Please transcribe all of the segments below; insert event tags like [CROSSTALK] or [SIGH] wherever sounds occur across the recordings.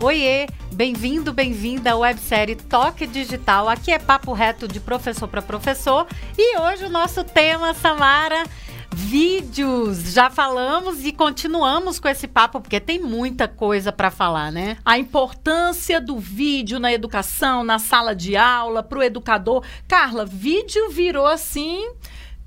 Oiê, bem-vindo, bem-vinda à websérie Toque Digital. Aqui é papo reto de professor para professor e hoje o nosso tema, Samara, vídeos. Já falamos e continuamos com esse papo porque tem muita coisa para falar, né? A importância do vídeo na educação, na sala de aula, para o educador. Carla, vídeo virou assim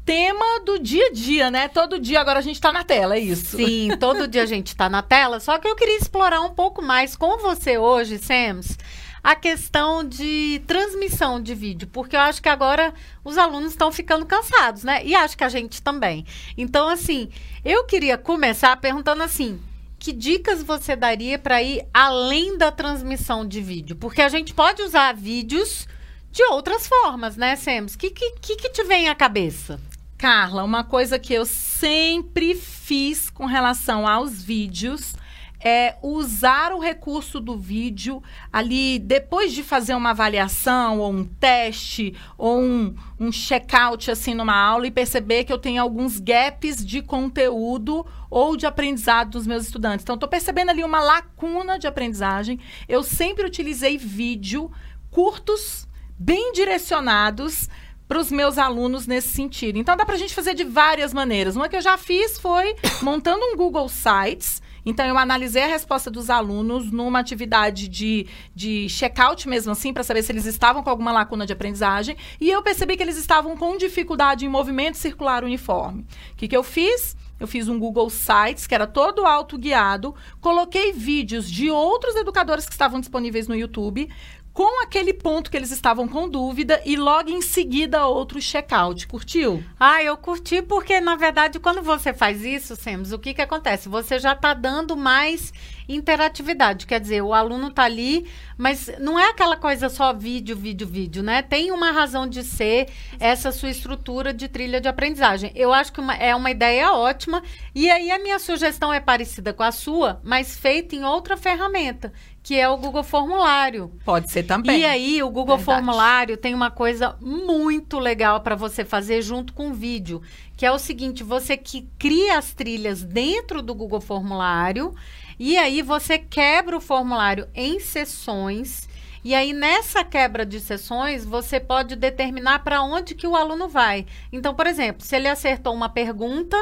tema do dia a dia, né? Todo dia agora a gente está na tela, é isso? Sim, todo dia a gente está na tela. Só que eu queria explorar um pouco mais com você hoje, Sams, a questão de transmissão de vídeo, porque eu acho que agora os alunos estão ficando cansados, né? E acho que a gente também. Então, assim, eu queria começar perguntando assim. Que dicas você daria para ir além da transmissão de vídeo? Porque a gente pode usar vídeos de outras formas, né, Sams? O que, que, que te vem à cabeça? Carla, uma coisa que eu sempre fiz com relação aos vídeos é usar o recurso do vídeo ali depois de fazer uma avaliação ou um teste ou um, um check-out assim numa aula e perceber que eu tenho alguns gaps de conteúdo ou de aprendizado dos meus estudantes. Então, estou percebendo ali uma lacuna de aprendizagem. Eu sempre utilizei vídeo curtos, bem direcionados para os meus alunos nesse sentido. Então dá para a gente fazer de várias maneiras. Uma que eu já fiz foi montando um Google Sites. Então, eu analisei a resposta dos alunos numa atividade de, de check-out mesmo assim, para saber se eles estavam com alguma lacuna de aprendizagem. E eu percebi que eles estavam com dificuldade em movimento circular uniforme. O que, que eu fiz? Eu fiz um Google Sites, que era todo autoguiado, coloquei vídeos de outros educadores que estavam disponíveis no YouTube, com aquele ponto que eles estavam com dúvida e logo em seguida outro checkout. Curtiu? Ah, eu curti porque, na verdade, quando você faz isso, Semos, o que, que acontece? Você já está dando mais interatividade. Quer dizer, o aluno está ali, mas não é aquela coisa só vídeo, vídeo, vídeo, né? Tem uma razão de ser essa sua estrutura de trilha de aprendizagem. Eu acho que uma, é uma ideia ótima. E aí a minha sugestão é parecida com a sua, mas feita em outra ferramenta, que é o Google Formulário. Pode ser também. E aí, o Google Verdade. Formulário tem uma coisa muito legal para você fazer junto com o vídeo, que é o seguinte: você que cria as trilhas dentro do Google Formulário, e aí você quebra o formulário em sessões. E aí, nessa quebra de sessões, você pode determinar para onde que o aluno vai. Então, por exemplo, se ele acertou uma pergunta,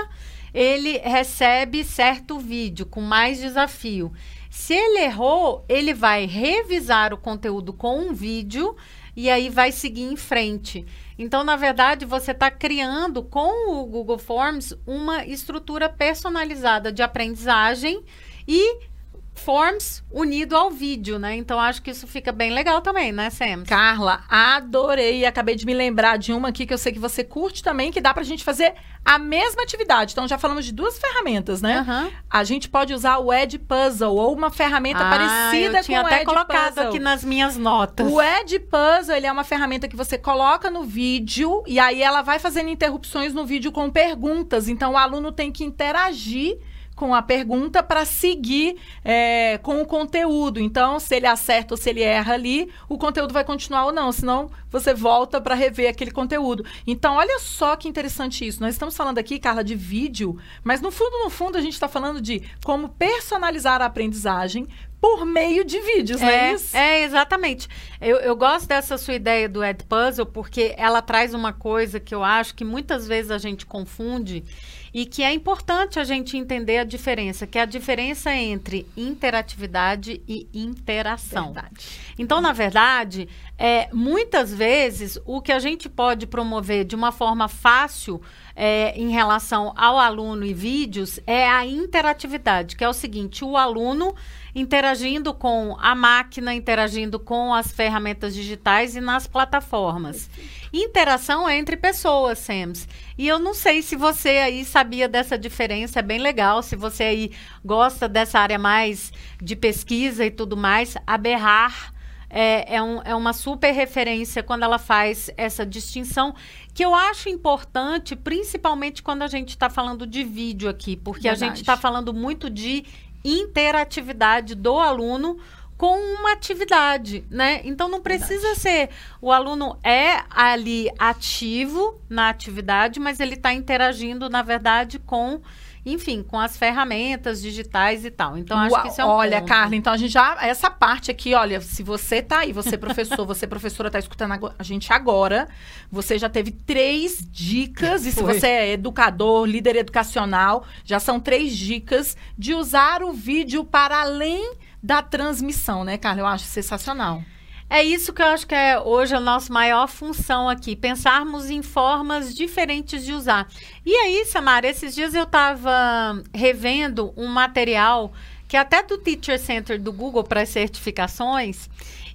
ele recebe certo vídeo com mais desafio. Se ele errou, ele vai revisar o conteúdo com um vídeo e aí vai seguir em frente. Então, na verdade, você está criando com o Google Forms uma estrutura personalizada de aprendizagem e Forms unido ao vídeo, né? Então acho que isso fica bem legal também, né, Sam? Carla, adorei. Acabei de me lembrar de uma aqui que eu sei que você curte também, que dá pra gente fazer a mesma atividade. Então já falamos de duas ferramentas, né? Uhum. A gente pode usar o Ed Puzzle ou uma ferramenta ah, parecida eu tinha com até o Ed colocado Puzzle. aqui nas minhas notas. O Ed Puzzle, ele é uma ferramenta que você coloca no vídeo e aí ela vai fazendo interrupções no vídeo com perguntas. Então o aluno tem que interagir com a pergunta para seguir é, com o conteúdo. Então, se ele acerta ou se ele erra ali, o conteúdo vai continuar ou não, senão você volta para rever aquele conteúdo. Então, olha só que interessante isso. Nós estamos falando aqui, Carla, de vídeo, mas no fundo, no fundo, a gente está falando de como personalizar a aprendizagem por meio de vídeos, é, não é isso? É, exatamente. Eu, eu gosto dessa sua ideia do Ed Puzzle porque ela traz uma coisa que eu acho que muitas vezes a gente confunde e que é importante a gente entender a diferença, que é a diferença entre interatividade e interação. Verdade. Então, na verdade, é, muitas vezes o que a gente pode promover de uma forma fácil é, em relação ao aluno e vídeos é a interatividade, que é o seguinte: o aluno interagindo com a máquina, interagindo com as ferramentas digitais e nas plataformas. Interação é entre pessoas, Sams. E eu não sei se você aí sabia dessa diferença, é bem legal. Se você aí gosta dessa área mais de pesquisa e tudo mais, a Berrar é, é, um, é uma super referência quando ela faz essa distinção, que eu acho importante, principalmente quando a gente está falando de vídeo aqui, porque Verdade. a gente está falando muito de interatividade do aluno com uma atividade, né? Então não precisa Verdade. ser o aluno é ali ativo na atividade, mas ele está interagindo, na verdade, com enfim, com as ferramentas digitais e tal. Então, acho que isso é um Olha, ponto. Carla, então a gente já. Essa parte aqui, olha, se você tá aí, você é professor, você professora, tá escutando a gente agora, você já teve três dicas. E se Foi. você é educador, líder educacional, já são três dicas de usar o vídeo para além da transmissão, né, Carla? Eu acho sensacional. É isso que eu acho que é hoje a nossa maior função aqui, pensarmos em formas diferentes de usar. E aí, Samara, esses dias eu estava revendo um material que é até do Teacher Center do Google para certificações.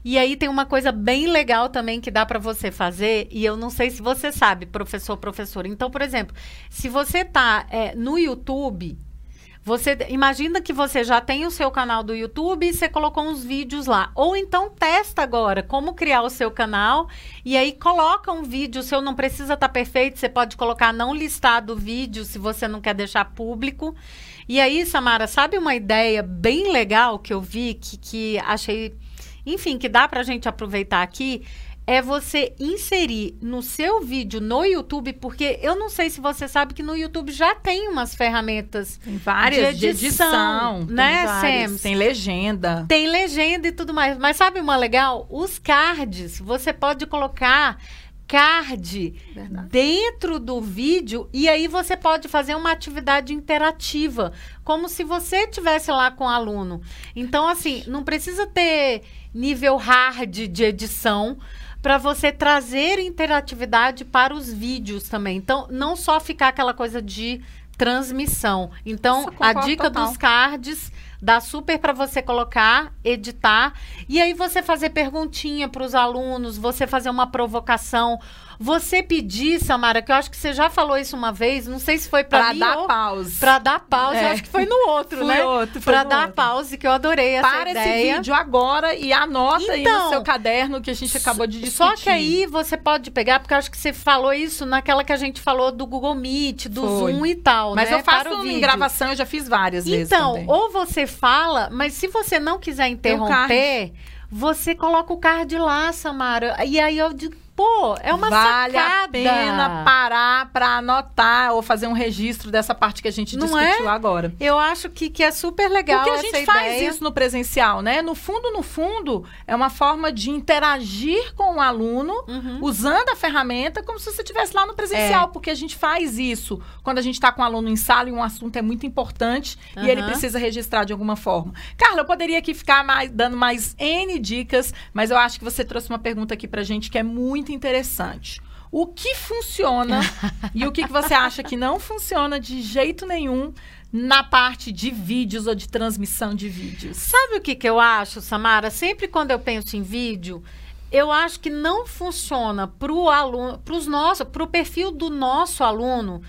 E aí tem uma coisa bem legal também que dá para você fazer, e eu não sei se você sabe, professor, professora. Então, por exemplo, se você está no YouTube, você imagina que você já tem o seu canal do YouTube e você colocou uns vídeos lá. Ou então testa agora como criar o seu canal e aí coloca um vídeo. Seu não precisa estar perfeito, você pode colocar não listado o vídeo se você não quer deixar público. E aí, Samara, sabe uma ideia bem legal que eu vi que, que achei, enfim, que dá pra gente aproveitar aqui? É você inserir no seu vídeo no YouTube, porque eu não sei se você sabe que no YouTube já tem umas ferramentas Tem várias De de edição, edição, tem né, várias. Sams? Tem legenda. Tem legenda e tudo mais. Mas sabe uma legal? Os cards. Você pode colocar card Verdade. dentro do vídeo e aí você pode fazer uma atividade interativa, como se você estivesse lá com o aluno. Então, assim, não precisa ter nível hard de edição para você trazer interatividade para os vídeos também. Então, não só ficar aquela coisa de transmissão. Então, a dica total. dos cards dá super para você colocar, editar e aí você fazer perguntinha para os alunos, você fazer uma provocação, você pedir, Samara, que eu acho que você já falou isso uma vez, não sei se foi para Pra mim dar ou pause. para dar pause, É. acho que foi no outro, Foi né? outro, foi Para no dar outro. pause, que eu adorei essa Para ideia. esse vídeo agora e anota aí Então, no seu caderno que a gente acabou de discutir. Só que aí você pode pegar, porque eu acho que você falou isso naquela que a gente falou do Google Meet, do Foi. Zoom e tal, Mas né? eu faço para vídeo. gravação, eu já fiz várias vezes Então, ou você fala, mas se você não quiser interromper, você coloca o card lá, Samara. E aí eu digo, pô, é uma vale sacada. a pena parar para anotar ou fazer um registro dessa parte que a gente Não discutiu agora. Eu acho que, que é super legal Porque a gente faz ideia. isso no presencial, né? No fundo, no fundo, é uma forma de interagir com o aluno Uhum. usando a ferramenta como se você estivesse lá no presencial, porque a gente faz isso quando a gente está com o aluno em sala e um assunto é muito importante e ele Aham. precisa registrar de alguma forma. Carla, eu poderia aqui ficar mais, dando mais N dicas, mas eu acho que você trouxe uma pergunta aqui pra gente que é muito interessante. O que funciona [LAUGHS] e o que, que você acha que não funciona de jeito nenhum na parte de vídeos ou de transmissão de vídeos? Sabe o que, que eu acho, Samara? Sempre quando eu penso em vídeo, eu acho que não funciona para o aluno, para os nossos, para o perfil do nosso aluno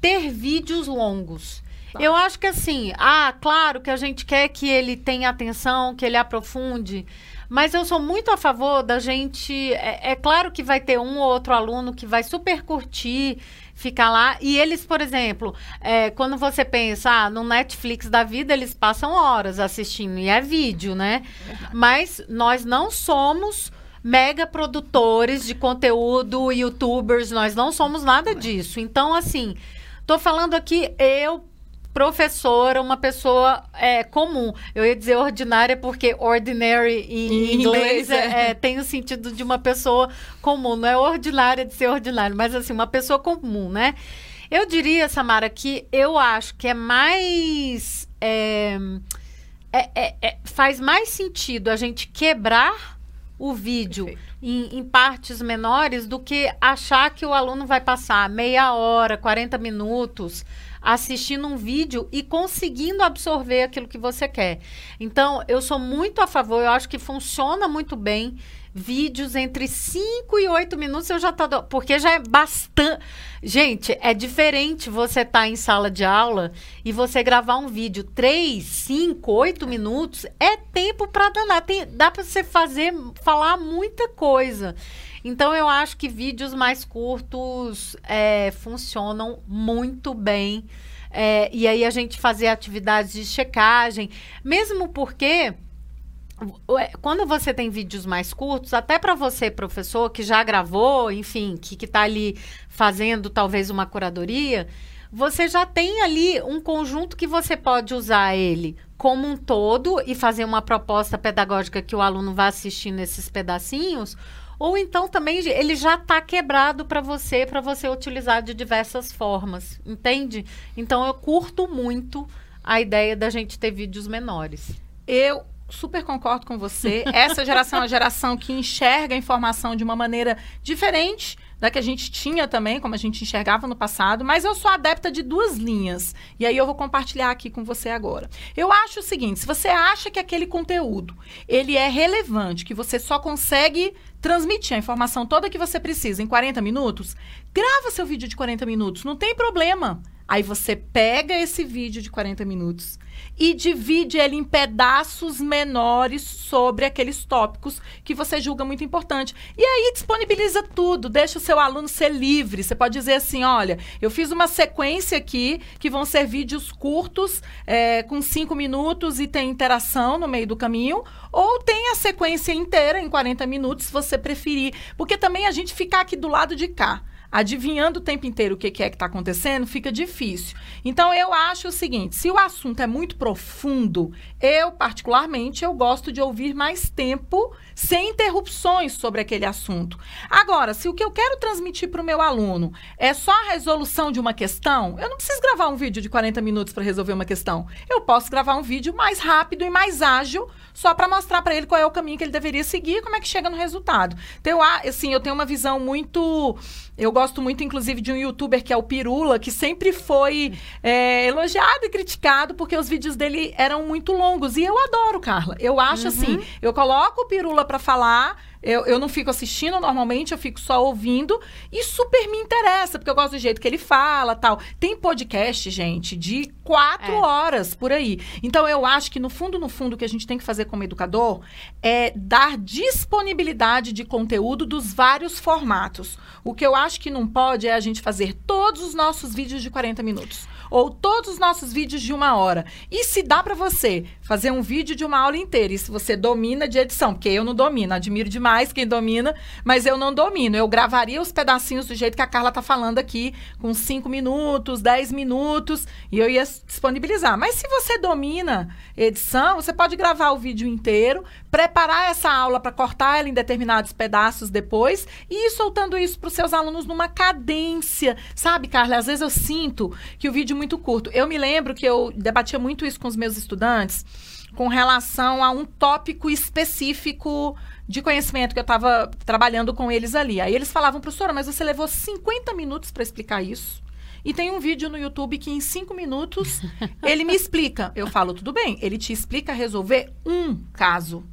ter vídeos longos. Tá. Eu acho que assim, ah, claro que a gente quer que ele tenha atenção, que ele aprofunde, mas eu sou muito a favor da gente. É, é claro que vai ter um ou outro aluno que vai super curtir, ficar lá. E eles, por exemplo, é, quando você pensa ah, no Netflix da vida, eles passam horas assistindo, e é vídeo, né? Mas nós não somos mega produtores de conteúdo, youtubers, nós não somos nada disso. Então, assim, tô falando aqui, eu, professora, uma pessoa é, comum. Eu ia dizer ordinária porque ordinary em Em inglês, inglês, é, é. é, tem o sentido de uma pessoa comum, não é ordinária de ser ordinário, mas assim, uma pessoa comum, né? Eu diria, Samara, que eu acho que é mais. é, é- faz mais sentido a gente quebrar o vídeo em, em partes menores do que achar que o aluno vai passar meia hora, 40 minutos assistindo um vídeo e conseguindo absorver aquilo que você quer. Então, eu sou muito a favor, eu acho que funciona muito bem vídeos entre 5 e 8 minutos eu já tá do... porque já é bastante gente é diferente você estar em sala de aula e você gravar um vídeo 3, 5, 8 minutos é tempo para danar Tem, dá para você fazer falar muita coisa então eu acho que vídeos mais curtos é, funcionam muito bem É, e aí a gente fazer atividades de checagem mesmo porque Ué, quando você tem vídeos mais curtos, até para você, professor, que já gravou, enfim, que, que tá ali fazendo talvez uma curadoria, você já tem ali um conjunto que você pode usar ele como um todo e fazer uma proposta pedagógica que o aluno vá assistir nesses pedacinhos, ou então também ele já está quebrado para você, para você utilizar de diversas formas, entende? Então eu curto muito a ideia da gente ter vídeos menores. Eu super concordo com você. Essa geração é a geração que enxerga a informação de uma maneira diferente da que a gente tinha também, como a gente enxergava no passado, mas eu sou adepta de duas linhas. E aí eu vou compartilhar aqui com você agora. Eu acho o seguinte, se você acha que aquele conteúdo, ele é relevante, que você só consegue transmitir a informação toda que você precisa em 40 minutos, grava seu vídeo de 40 minutos, não tem problema. Aí você pega esse vídeo de 40 minutos e divide ele em pedaços menores sobre aqueles tópicos que você julga muito importante. E aí disponibiliza tudo, deixa o seu aluno ser livre. Você pode dizer assim: olha, eu fiz uma sequência aqui que vão ser vídeos curtos, é, com cinco minutos e tem interação no meio do caminho, ou tem a sequência inteira em 40 minutos, se você preferir. Porque também a gente ficar aqui do lado de cá adivinhando o tempo inteiro o que, que é que está acontecendo, fica difícil. Então, eu acho o seguinte, se o assunto é muito profundo, eu, particularmente, eu gosto de ouvir mais tempo, sem interrupções sobre aquele assunto. Agora, se o que eu quero transmitir para o meu aluno é só a resolução de uma questão, eu não preciso gravar um vídeo de 40 minutos para resolver uma questão. Eu posso gravar um vídeo mais rápido e mais ágil, só para mostrar para ele qual é o caminho que ele deveria seguir e como é que chega no resultado. Então, assim, eu tenho uma visão muito eu gosto muito, inclusive, de um youtuber que é o Pirula, que sempre foi é, elogiado e criticado porque os vídeos dele eram muito longos. E eu adoro, Carla. Eu acho uhum. assim, eu coloco o Pirula para falar eu, eu não fico assistindo normalmente, eu fico só ouvindo e super me interessa, porque eu gosto do jeito que ele fala tal. Tem podcast, gente, de quatro é. horas por aí. Então eu acho que no fundo, no fundo, o que a gente tem que fazer como educador é dar disponibilidade de conteúdo dos vários formatos. O que eu acho que não pode é a gente fazer todos os nossos vídeos de 40 minutos ou todos os nossos vídeos de uma hora. E se dá para você fazer um vídeo de uma aula inteira, se você domina de edição, porque eu não domino, admiro demais quem domina, mas eu não domino. Eu gravaria os pedacinhos do jeito que a Carla tá falando aqui, com 5 minutos, 10 minutos, e eu ia disponibilizar. Mas se você domina edição, você pode gravar o vídeo inteiro, preparar essa aula para cortar ela em determinados pedaços depois e ir soltando isso para os seus alunos numa cadência. Sabe, Carla? Às vezes eu sinto que o vídeo muito curto. Eu me lembro que eu debatia muito isso com os meus estudantes com relação a um tópico específico de conhecimento que eu estava trabalhando com eles ali. Aí eles falavam, professora, mas você levou 50 minutos para explicar isso. E tem um vídeo no YouTube que em cinco minutos [LAUGHS] ele me explica. Eu falo, tudo bem, ele te explica resolver um caso.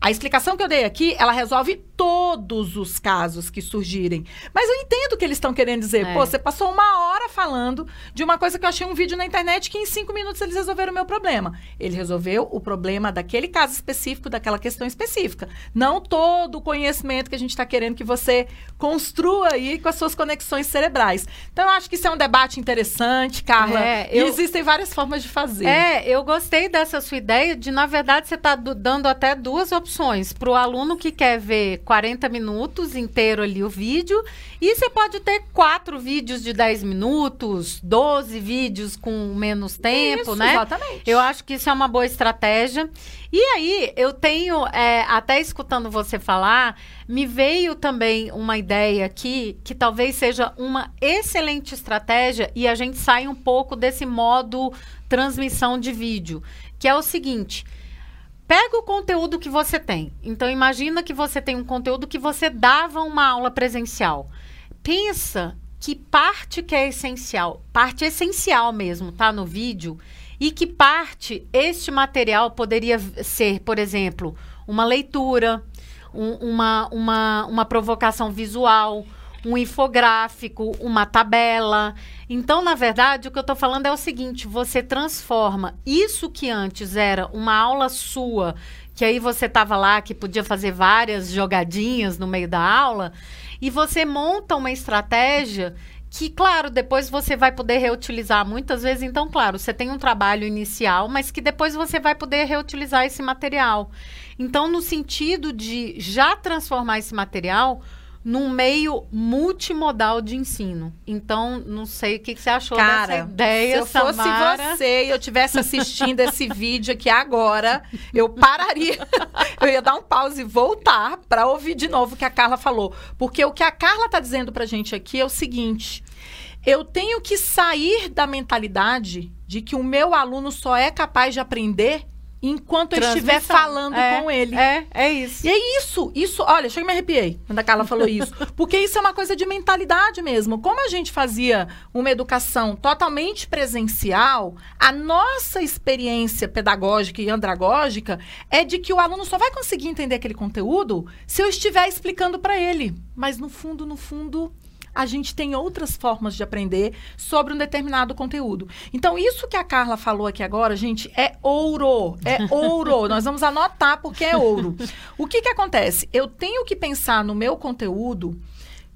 A explicação que eu dei aqui, ela resolve todos os casos que surgirem. Mas eu entendo o que eles estão querendo dizer. É. Pô, você passou uma hora falando de uma coisa que eu achei um vídeo na internet que em cinco minutos eles resolveram o meu problema. Ele resolveu o problema daquele caso específico, daquela questão específica. Não todo o conhecimento que a gente está querendo que você construa aí com as suas conexões cerebrais. Então, eu acho que isso é um debate interessante, Carla. É, eu... E existem várias formas de fazer. É, eu gostei dessa sua ideia de, na verdade, você está dando até duas opções. Para o aluno que quer ver 40 minutos inteiro ali o vídeo. E você pode ter quatro vídeos de 10 minutos, 12 vídeos com menos tempo, isso, né? Exatamente. Eu acho que isso é uma boa estratégia. E aí, eu tenho, é, até escutando você falar, me veio também uma ideia aqui que talvez seja uma excelente estratégia e a gente sai um pouco desse modo transmissão de vídeo, que é o seguinte pega o conteúdo que você tem. Então imagina que você tem um conteúdo que você dava uma aula presencial. Pensa que parte que é essencial, parte essencial mesmo, tá no vídeo, e que parte este material poderia ser, por exemplo, uma leitura, um, uma, uma, uma provocação visual, um infográfico, uma tabela. Então, na verdade, o que eu estou falando é o seguinte: você transforma isso que antes era uma aula sua, que aí você estava lá, que podia fazer várias jogadinhas no meio da aula, e você monta uma estratégia que, claro, depois você vai poder reutilizar muitas vezes. Então, claro, você tem um trabalho inicial, mas que depois você vai poder reutilizar esse material. Então, no sentido de já transformar esse material num meio multimodal de ensino. Então, não sei o que, que você achou Cara, dessa ideia, se eu fosse Samara. você e eu estivesse assistindo esse [LAUGHS] vídeo aqui agora, eu pararia. eu ia dar um pause e voltar para ouvir de novo o que a Carla falou. Porque o que a Carla tá dizendo pra gente aqui é o seguinte: eu tenho que sair da mentalidade de que o meu aluno só é capaz de aprender enquanto eu estiver falando É, com ele. É, é isso. E é isso, isso, olha, chega me arrepiei quando a Carla falou isso. [LAUGHS] Porque isso é uma coisa de mentalidade mesmo. Como a gente fazia uma educação totalmente presencial, a nossa experiência pedagógica e andragógica é de que o aluno só vai conseguir entender aquele conteúdo se eu estiver explicando para ele. Mas no fundo, no fundo, a gente tem outras formas de aprender sobre um determinado conteúdo. Então, isso que a Carla falou aqui agora, gente, é ouro. É [LAUGHS] ouro. Nós vamos anotar porque é ouro. O que, que acontece? Eu tenho que pensar no meu conteúdo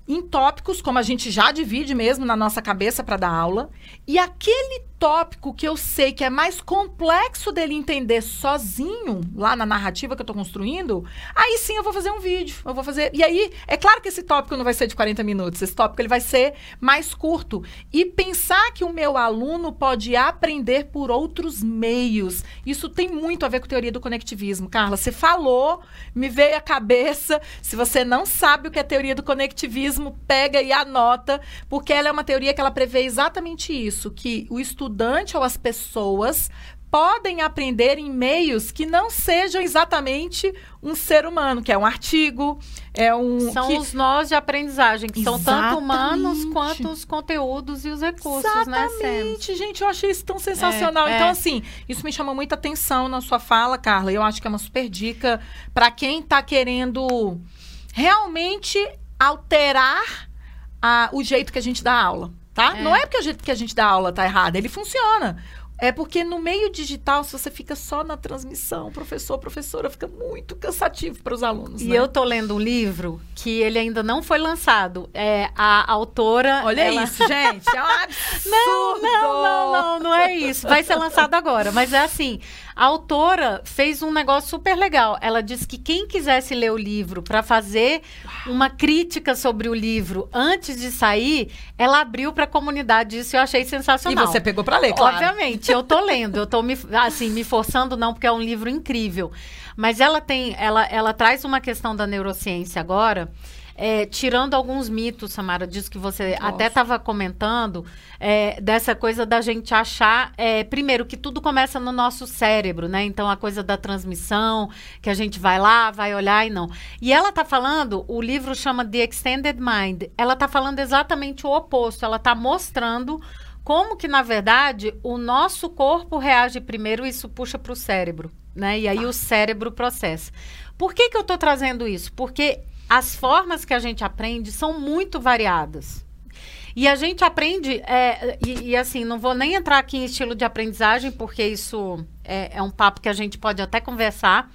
em tópicos, como a gente já divide mesmo na nossa cabeça para dar aula, e aquele tópico que eu sei que é mais complexo dele entender sozinho, lá na narrativa que eu estou construindo, aí sim eu vou fazer um vídeo. Eu vou fazer. E aí, é claro que esse tópico não vai ser de 40 minutos, esse tópico ele vai ser mais curto. E pensar que o meu aluno pode aprender por outros meios. Isso tem muito a ver com teoria do conectivismo. Carla, você falou, me veio à cabeça. Se você não sabe o que é teoria do conectivismo, pega e anota, porque ela é uma teoria que ela prevê exatamente isso, que o estudante ou as pessoas podem aprender em meios que não sejam exatamente um ser humano, que é um artigo, é um São que- os nós de aprendizagem, que são tanto humanos Exatamente. quanto os conteúdos e os recursos, né? Exatamente, gente, eu achei isso tão sensacional. É, então, é. assim, isso me chamou muita atenção na sua fala, Carla. Eu acho que é uma super dica para quem tá querendo realmente alterar a- o jeito que a gente dá aula, tá? É. Não é porque o jeito que a gente dá aula tá errado, ele funciona. É porque no meio digital, se você fica só na transmissão, professor, professora, fica muito cansativo para os alunos. E né? eu tô lendo um livro que ele ainda não foi lançado. É a autora. Olha ela- isso, gente. É um [LAUGHS] absurdo. Não, não, não, não, não é isso. Vai ser lançado agora. Mas é assim, a autora fez um negócio super legal. Ela disse que quem quisesse ler o livro para fazer uma crítica sobre o livro antes de sair, ela abriu para a comunidade. Isso eu achei E sensacional. você pegou para ler, claro. Obviamente, eu tô lendo, eu tô me, assim, me forçando não, porque é um livro incrível. Mas ela tem, ela, ela traz uma questão da neurociência agora, é, tirando alguns mitos, Samara, disso que você Nossa. até estava comentando, é, dessa coisa da gente achar, é, primeiro, que tudo começa no nosso cérebro, né? Então, a coisa da transmissão, que a gente vai lá, vai olhar e não. E ela tá falando, o livro chama The Extended Mind, ela tá falando exatamente o oposto, ela tá mostrando como que, na verdade, o nosso corpo reage primeiro e isso puxa para o cérebro, né? E aí o cérebro processa. Por que, que eu estou trazendo isso? Porque as formas que a gente aprende são muito variadas. E a gente aprende, é, e, e assim, não vou nem entrar aqui em estilo de aprendizagem, porque isso é, é um papo que a gente pode até conversar,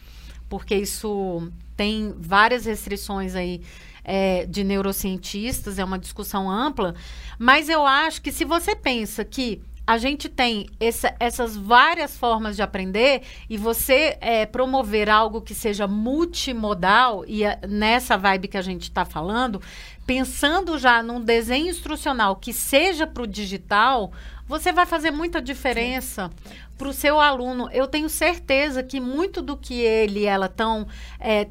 porque isso tem várias restrições aí é, de neurocientistas, é uma discussão ampla, mas eu acho que se você pensa que a gente tem essa- essas várias formas de aprender e você é, promover algo que seja multimodal, e é nessa vibe que a gente está falando, pensando já num desenho instrucional que seja para o digital, você vai fazer muita diferença para o seu aluno. Eu tenho certeza que muito do que ele e ela estão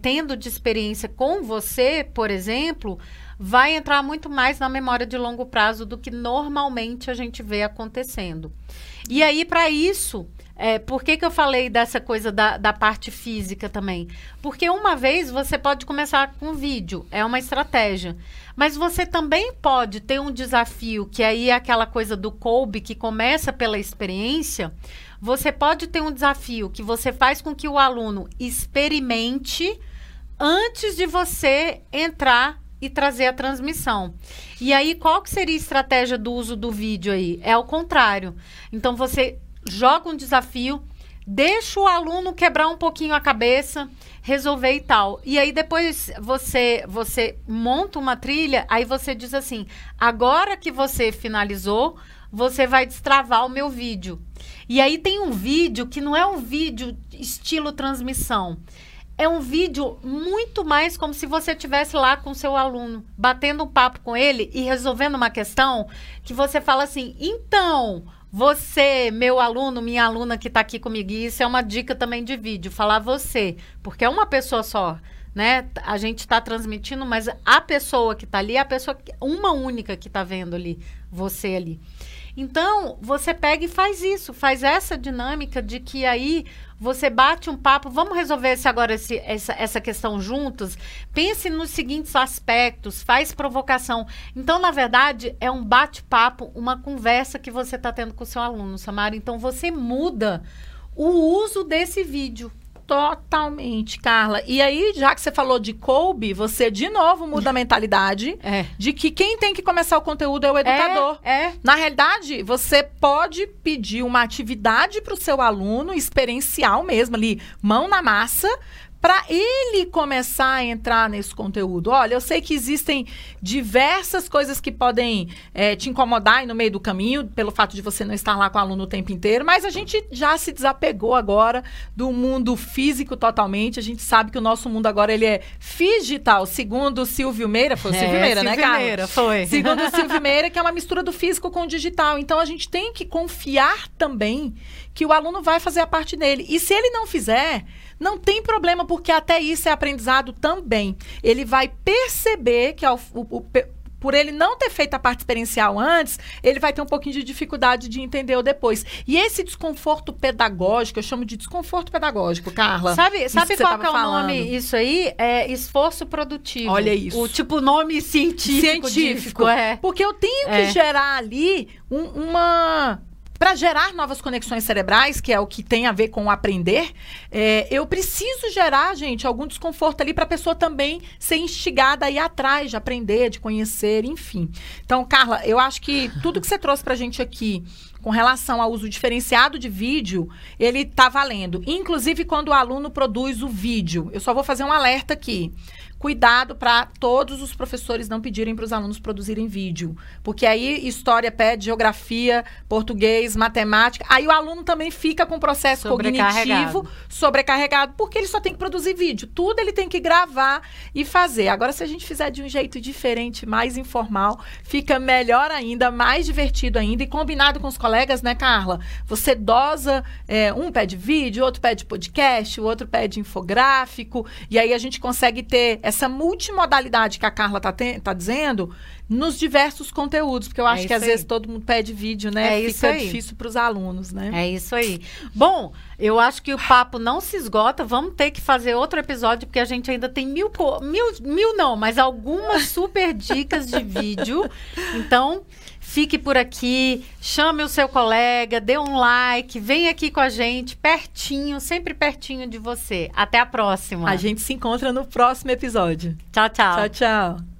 tendo de experiência com você, por exemplo, vai entrar muito mais na memória de longo prazo do que normalmente a gente vê acontecendo. E aí, para isso, é, por que, que eu falei dessa coisa da, da parte física também? Porque uma vez você pode começar com vídeo, é uma estratégia. Mas você também pode ter um desafio, que aí é aquela coisa do Kolbe, que começa pela experiência. Você pode ter um desafio que você faz com que o aluno experimente antes de você entrar e trazer a transmissão. E aí, qual que seria a estratégia do uso do vídeo aí? É o contrário. Então, você joga um desafio, deixa o aluno quebrar um pouquinho a cabeça, resolver e tal. E aí, depois você, você monta uma trilha, aí você diz assim: agora que você finalizou, você vai destravar o meu vídeo. E aí tem um vídeo que não é um vídeo estilo transmissão é um vídeo muito mais como se você estivesse lá com seu aluno, batendo um papo com ele e resolvendo uma questão que você fala assim: então, você, meu aluno, minha aluna que está aqui comigo, e isso é uma dica também de vídeo, falar você, porque é uma pessoa só. Né? A gente está transmitindo, mas a pessoa que está ali é a pessoa, uma única que está vendo ali, você ali. Então, você pega e faz isso, faz essa dinâmica de que aí você bate um papo, vamos resolver esse agora esse, essa, essa questão juntos. Pense nos seguintes aspectos, faz provocação. Então, na verdade, é um bate-papo, uma conversa que você está tendo com o seu aluno, Samara. Então, você muda o uso desse vídeo. Totalmente, Carla. E aí, já que você falou de Kobe, você de novo muda a mentalidade [LAUGHS] é. de que quem tem que começar o conteúdo é o educador. É, é. Na realidade, você pode pedir uma atividade para o seu aluno, experiencial mesmo, ali, mão na massa, para ele começar a entrar nesse conteúdo. Olha, eu sei que existem diversas coisas que podem é, te incomodar no meio do caminho, pelo fato de você não estar lá com o aluno o tempo inteiro, mas a gente já se desapegou agora do mundo físico totalmente. A gente sabe que o nosso mundo agora ele é digital, segundo o Silvio Meira, foi o Silvio é, Meira, né, Silvio né, Carlos? Meira, foi. Segundo o [LAUGHS] Silvio Meira, que é uma mistura do físico com o digital. Então a gente tem que confiar também que o aluno vai fazer a parte dele. E se ele não fizer, não tem problema, porque até isso é aprendizado também. Ele vai perceber que ao, o, o, por ele não ter feito a parte experiencial antes, ele vai ter um pouquinho de dificuldade de entender o depois. E esse desconforto pedagógico, eu chamo de desconforto pedagógico, Carla. Sabe, sabe qual é o falando. nome? Isso aí é esforço produtivo. Olha isso. O tipo nome científico. Científico, é. Porque eu tenho é. que gerar ali um, uma para gerar novas conexões cerebrais, que é o que tem a ver com aprender, é, eu preciso gerar, gente, algum desconforto ali para a pessoa também ser instigada a ir atrás de aprender, de conhecer, enfim. Então, Carla, eu acho que tudo que você trouxe para a gente aqui com relação ao uso diferenciado de vídeo, ele está valendo. Inclusive quando o aluno produz o vídeo. Eu só vou fazer um alerta aqui cuidado para todos os professores não pedirem para os alunos produzirem vídeo. Porque aí história pede geografia, português, matemática. Aí o aluno também fica com o processo cognitivo sobrecarregado, porque ele só tem que produzir vídeo. Tudo ele tem que gravar e fazer. Agora, se a gente fizer de um jeito diferente, mais informal, fica melhor ainda, mais divertido ainda e combinado com os colegas, né, Carla? Você dosa, é, um pede vídeo, outro pede podcast, o outro pede infográfico, e aí a gente consegue ter essa multimodalidade que a Carla tá, tá dizendo nos diversos conteúdos, porque eu acho é que às aí. vezes todo mundo pede vídeo, né? É Fica difícil para os alunos, né? É isso aí. Bom, eu acho que o papo não se esgota. Vamos ter que fazer outro episódio, porque a gente ainda tem mil, mil, mil não, mas algumas super dicas de vídeo. [LAUGHS] Então, fique por aqui, chame o seu colega, dê um like, vem aqui com a gente, pertinho, sempre pertinho de você. Até a próxima. A gente se encontra no próximo episódio. Tchau, tchau. Tchau, tchau.